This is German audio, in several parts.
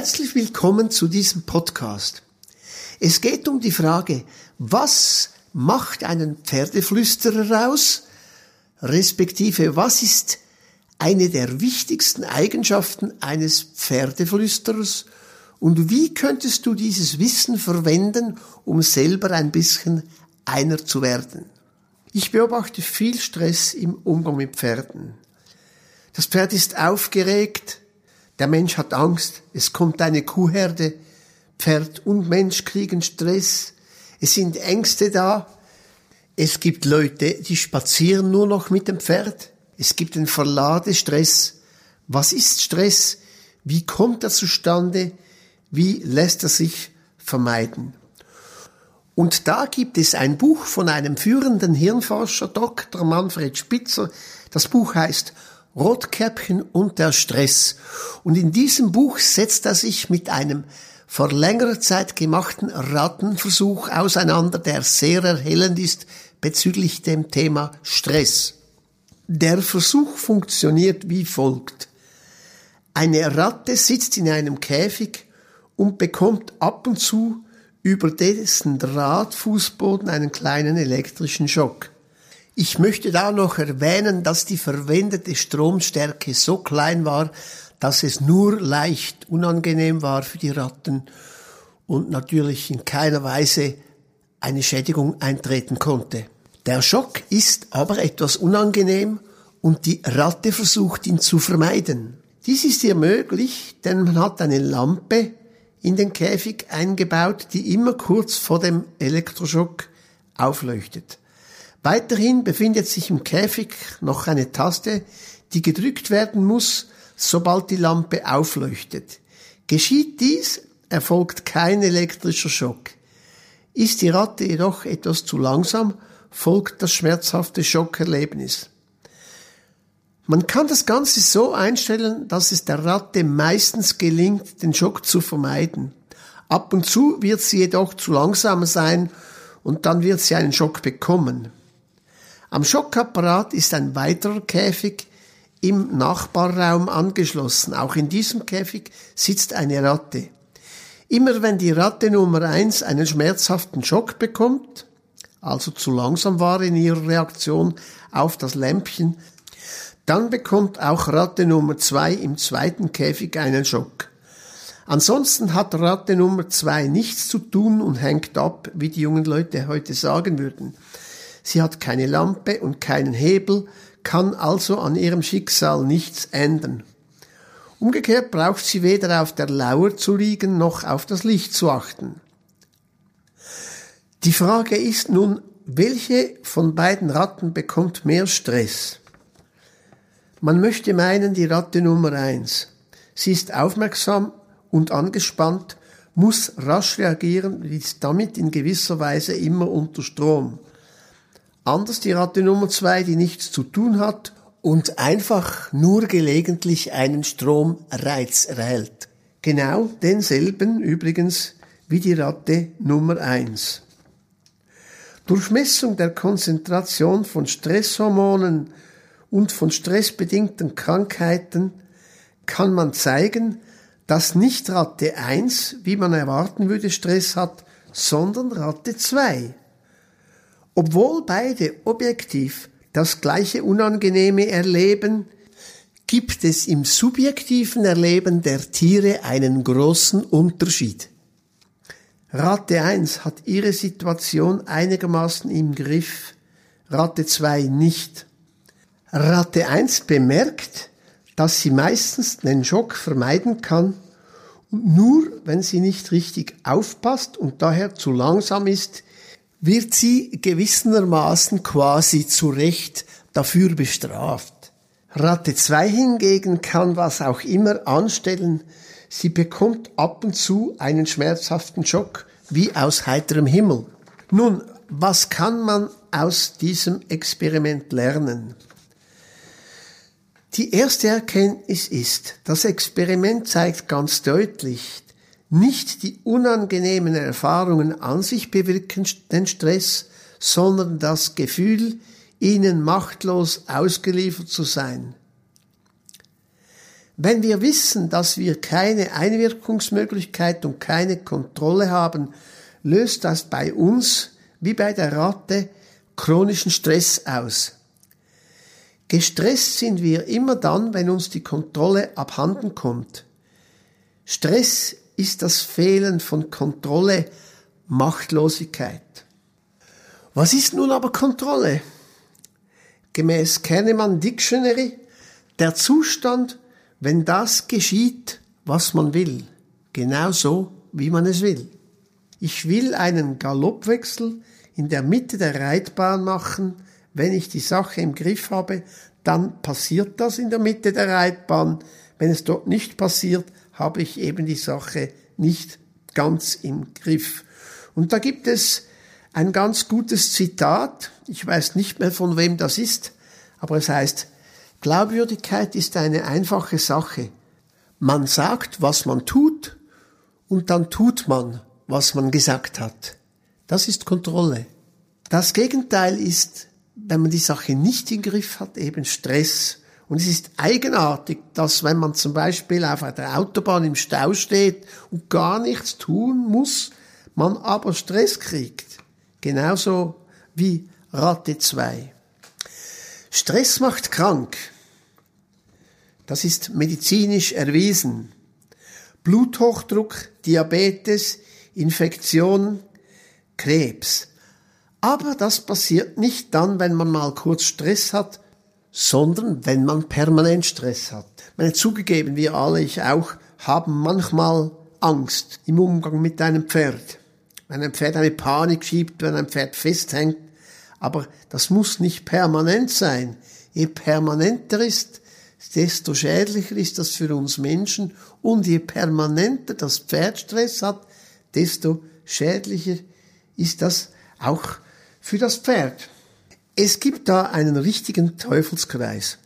Herzlich willkommen zu diesem Podcast. Es geht um die Frage, was macht einen Pferdeflüsterer aus, respektive was ist eine der wichtigsten Eigenschaften eines Pferdeflüsterers und wie könntest du dieses Wissen verwenden, um selber ein bisschen einer zu werden? Ich beobachte viel Stress im Umgang mit Pferden. Das Pferd ist aufgeregt, der Mensch hat Angst, es kommt eine Kuhherde, Pferd und Mensch kriegen Stress, es sind Ängste da, es gibt Leute, die spazieren nur noch mit dem Pferd, es gibt einen Verladestress. Was ist Stress? Wie kommt er zustande? Wie lässt er sich vermeiden? Und da gibt es ein Buch von einem führenden Hirnforscher, Dr. Manfred Spitzer. Das Buch heißt Rotkäppchen und der Stress. Und in diesem Buch setzt er sich mit einem vor längerer Zeit gemachten Rattenversuch auseinander, der sehr erhellend ist bezüglich dem Thema Stress. Der Versuch funktioniert wie folgt. Eine Ratte sitzt in einem Käfig und bekommt ab und zu über dessen Drahtfußboden einen kleinen elektrischen Schock. Ich möchte da noch erwähnen, dass die verwendete Stromstärke so klein war, dass es nur leicht unangenehm war für die Ratten und natürlich in keiner Weise eine Schädigung eintreten konnte. Der Schock ist aber etwas unangenehm und die Ratte versucht ihn zu vermeiden. Dies ist ihr möglich, denn man hat eine Lampe in den Käfig eingebaut, die immer kurz vor dem Elektroschock aufleuchtet. Weiterhin befindet sich im Käfig noch eine Taste, die gedrückt werden muss, sobald die Lampe aufleuchtet. Geschieht dies, erfolgt kein elektrischer Schock. Ist die Ratte jedoch etwas zu langsam, folgt das schmerzhafte Schockerlebnis. Man kann das Ganze so einstellen, dass es der Ratte meistens gelingt, den Schock zu vermeiden. Ab und zu wird sie jedoch zu langsam sein und dann wird sie einen Schock bekommen. Am Schockapparat ist ein weiterer Käfig im Nachbarraum angeschlossen. Auch in diesem Käfig sitzt eine Ratte. Immer wenn die Ratte Nummer eins einen schmerzhaften Schock bekommt, also zu langsam war in ihrer Reaktion auf das Lämpchen, dann bekommt auch Ratte Nummer zwei im zweiten Käfig einen Schock. Ansonsten hat Ratte Nummer zwei nichts zu tun und hängt ab, wie die jungen Leute heute sagen würden. Sie hat keine Lampe und keinen Hebel, kann also an ihrem Schicksal nichts ändern. Umgekehrt braucht sie weder auf der Lauer zu liegen noch auf das Licht zu achten. Die Frage ist nun, welche von beiden Ratten bekommt mehr Stress? Man möchte meinen, die Ratte Nummer eins. Sie ist aufmerksam und angespannt, muss rasch reagieren, ist damit in gewisser Weise immer unter Strom. Anders die Ratte Nummer zwei, die nichts zu tun hat und einfach nur gelegentlich einen Stromreiz erhält. Genau denselben übrigens wie die Ratte Nummer eins. Durch Messung der Konzentration von Stresshormonen und von stressbedingten Krankheiten kann man zeigen, dass nicht Ratte 1, wie man erwarten würde, Stress hat, sondern Ratte 2. Obwohl beide objektiv das gleiche Unangenehme erleben, gibt es im subjektiven Erleben der Tiere einen großen Unterschied. Ratte 1 hat ihre Situation einigermaßen im Griff, Ratte 2 nicht. Ratte 1 bemerkt, dass sie meistens den Schock vermeiden kann nur wenn sie nicht richtig aufpasst und daher zu langsam ist, wird sie gewissermaßen quasi zu Recht dafür bestraft. Ratte 2 hingegen kann was auch immer anstellen, sie bekommt ab und zu einen schmerzhaften Schock, wie aus heiterem Himmel. Nun, was kann man aus diesem Experiment lernen? Die erste Erkenntnis ist, das Experiment zeigt ganz deutlich, nicht die unangenehmen Erfahrungen an sich bewirken den Stress, sondern das Gefühl, ihnen machtlos ausgeliefert zu sein. Wenn wir wissen, dass wir keine Einwirkungsmöglichkeit und keine Kontrolle haben, löst das bei uns, wie bei der Ratte, chronischen Stress aus. Gestresst sind wir immer dann, wenn uns die Kontrolle abhanden kommt. Stress ist das Fehlen von Kontrolle, Machtlosigkeit. Was ist nun aber Kontrolle? Gemäß Kahneman Dictionary der Zustand, wenn das geschieht, was man will, genau so, wie man es will. Ich will einen Galoppwechsel in der Mitte der Reitbahn machen, wenn ich die Sache im Griff habe, dann passiert das in der Mitte der Reitbahn. Wenn es dort nicht passiert, habe ich eben die Sache nicht ganz im Griff. Und da gibt es ein ganz gutes Zitat, ich weiß nicht mehr von wem das ist, aber es heißt, Glaubwürdigkeit ist eine einfache Sache. Man sagt, was man tut, und dann tut man, was man gesagt hat. Das ist Kontrolle. Das Gegenteil ist, wenn man die Sache nicht im Griff hat, eben Stress. Und es ist eigenartig, dass wenn man zum Beispiel auf der Autobahn im Stau steht und gar nichts tun muss, man aber Stress kriegt. Genauso wie Ratte 2. Stress macht krank. Das ist medizinisch erwiesen. Bluthochdruck, Diabetes, Infektion, Krebs. Aber das passiert nicht dann, wenn man mal kurz Stress hat, sondern wenn man permanent Stress hat. Meine zugegeben, wir alle, ich auch, haben manchmal Angst im Umgang mit einem Pferd. Wenn ein Pferd eine Panik schiebt, wenn ein Pferd festhängt, aber das muss nicht permanent sein. Je permanenter ist, desto schädlicher ist das für uns Menschen und je permanenter das Pferd Stress hat, desto schädlicher ist das auch für das Pferd. Es gibt da einen richtigen Teufelskreis.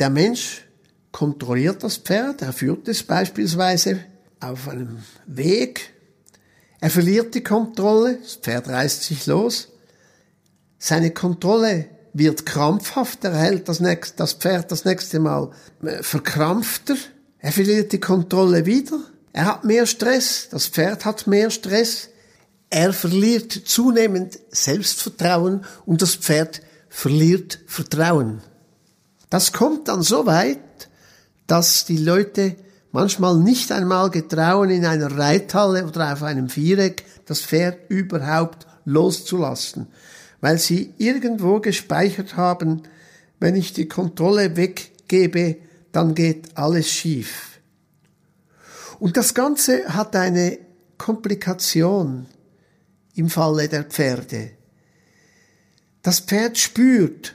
Der Mensch kontrolliert das Pferd, er führt es beispielsweise auf einem Weg, er verliert die Kontrolle, das Pferd reißt sich los, seine Kontrolle wird krampfhaft, er hält das, nächste, das Pferd das nächste Mal äh, verkrampfter, er verliert die Kontrolle wieder, er hat mehr Stress, das Pferd hat mehr Stress, er verliert zunehmend Selbstvertrauen und das Pferd verliert Vertrauen. Das kommt dann so weit, dass die Leute manchmal nicht einmal getrauen, in einer Reithalle oder auf einem Viereck das Pferd überhaupt loszulassen weil sie irgendwo gespeichert haben, wenn ich die Kontrolle weggebe, dann geht alles schief. Und das Ganze hat eine Komplikation im Falle der Pferde. Das Pferd spürt,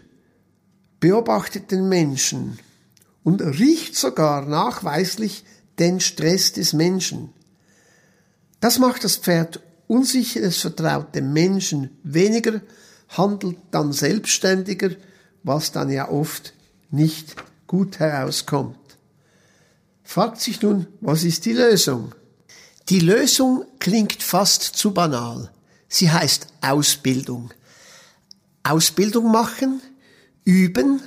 beobachtet den Menschen und riecht sogar nachweislich den Stress des Menschen. Das macht das Pferd unsicher, es vertraut dem Menschen weniger handelt dann selbstständiger, was dann ja oft nicht gut herauskommt. Fragt sich nun, was ist die Lösung? Die Lösung klingt fast zu banal. Sie heißt Ausbildung. Ausbildung machen, üben,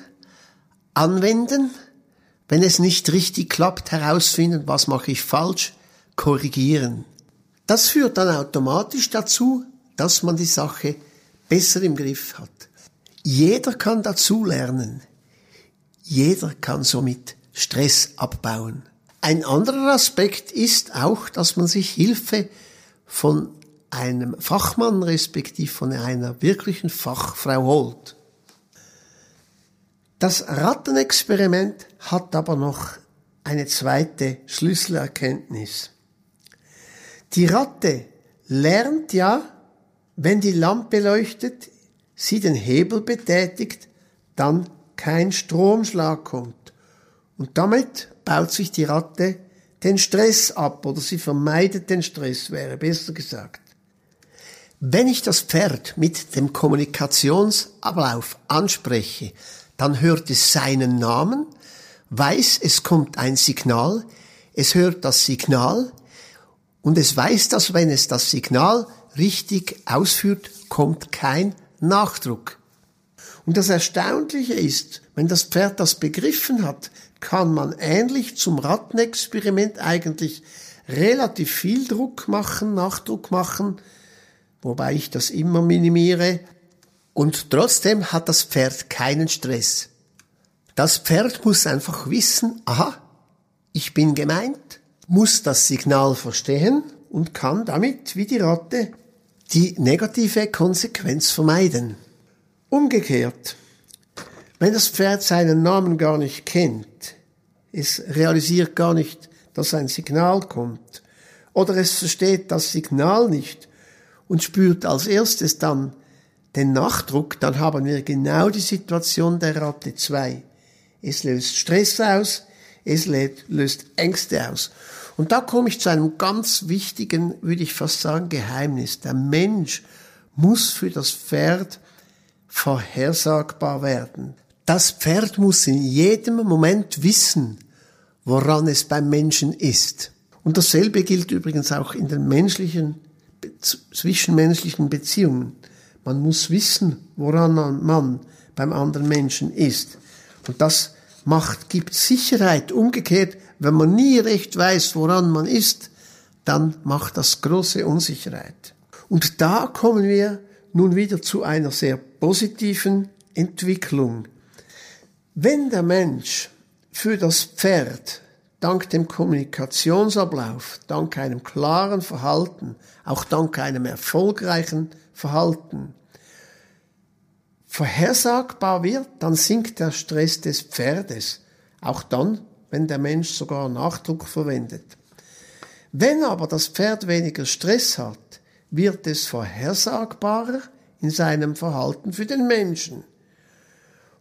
anwenden, wenn es nicht richtig klappt, herausfinden, was mache ich falsch, korrigieren. Das führt dann automatisch dazu, dass man die Sache besser im Griff hat. Jeder kann dazu lernen. Jeder kann somit Stress abbauen. Ein anderer Aspekt ist auch, dass man sich Hilfe von einem Fachmann respektive von einer wirklichen Fachfrau holt. Das Rattenexperiment hat aber noch eine zweite Schlüsselerkenntnis. Die Ratte lernt ja, wenn die Lampe leuchtet, sie den Hebel betätigt, dann kein Stromschlag kommt. Und damit baut sich die Ratte den Stress ab oder sie vermeidet den Stress, wäre besser gesagt. Wenn ich das Pferd mit dem Kommunikationsablauf anspreche, dann hört es seinen Namen, weiß, es kommt ein Signal, es hört das Signal und es weiß, dass wenn es das Signal richtig ausführt, kommt kein Nachdruck. Und das Erstaunliche ist, wenn das Pferd das begriffen hat, kann man ähnlich zum Rattenexperiment eigentlich relativ viel Druck machen, Nachdruck machen, wobei ich das immer minimiere. Und trotzdem hat das Pferd keinen Stress. Das Pferd muss einfach wissen, aha, ich bin gemeint, muss das Signal verstehen und kann damit, wie die Ratte, die negative Konsequenz vermeiden. Umgekehrt, wenn das Pferd seinen Namen gar nicht kennt, es realisiert gar nicht, dass ein Signal kommt, oder es versteht das Signal nicht und spürt als erstes dann den Nachdruck, dann haben wir genau die Situation der Ratte 2. Es löst Stress aus, es löst Ängste aus. Und da komme ich zu einem ganz wichtigen, würde ich fast sagen, Geheimnis. Der Mensch muss für das Pferd vorhersagbar werden. Das Pferd muss in jedem Moment wissen, woran es beim Menschen ist. Und dasselbe gilt übrigens auch in den menschlichen, zwischenmenschlichen Beziehungen. Man muss wissen, woran man beim anderen Menschen ist. Und das macht, gibt Sicherheit. Umgekehrt, wenn man nie recht weiß, woran man ist, dann macht das große Unsicherheit. Und da kommen wir nun wieder zu einer sehr positiven Entwicklung. Wenn der Mensch für das Pferd dank dem Kommunikationsablauf, dank einem klaren Verhalten, auch dank einem erfolgreichen Verhalten vorhersagbar wird, dann sinkt der Stress des Pferdes, auch dann, wenn der Mensch sogar Nachdruck verwendet. Wenn aber das Pferd weniger Stress hat, wird es vorhersagbarer in seinem Verhalten für den Menschen.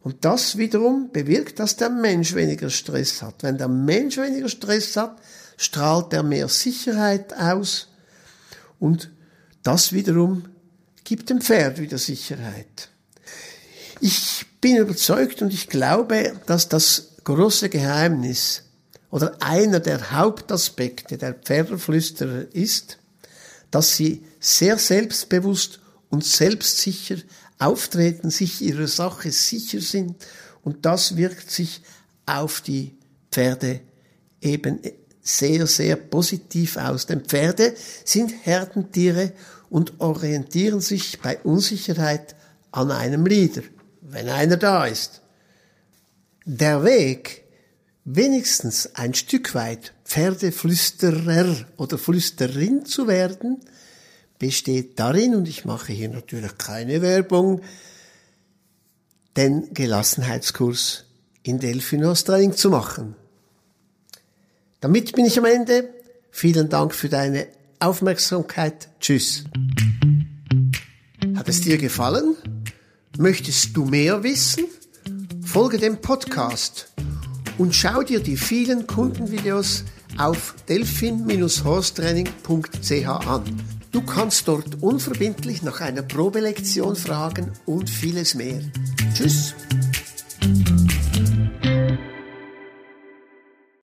Und das wiederum bewirkt, dass der Mensch weniger Stress hat. Wenn der Mensch weniger Stress hat, strahlt er mehr Sicherheit aus und das wiederum gibt dem Pferd wieder Sicherheit. Ich bin überzeugt und ich glaube, dass das große Geheimnis oder einer der Hauptaspekte der Pferdeflüsterer ist, dass sie sehr selbstbewusst und selbstsicher auftreten, sich ihrer Sache sicher sind und das wirkt sich auf die Pferde eben sehr, sehr positiv aus. Denn Pferde sind Herdentiere und orientieren sich bei Unsicherheit an einem Leader, wenn einer da ist. Der Weg, wenigstens ein Stück weit Pferdeflüsterer oder Flüsterin zu werden, besteht darin, und ich mache hier natürlich keine Werbung, den Gelassenheitskurs in Delphinos Training zu machen. Damit bin ich am Ende. Vielen Dank für deine Aufmerksamkeit. Tschüss. Hat es dir gefallen? Möchtest du mehr wissen? Folge dem Podcast und schau dir die vielen Kundenvideos auf delphin-horstraining.ch an. Du kannst dort unverbindlich nach einer Probelektion fragen und vieles mehr. Tschüss!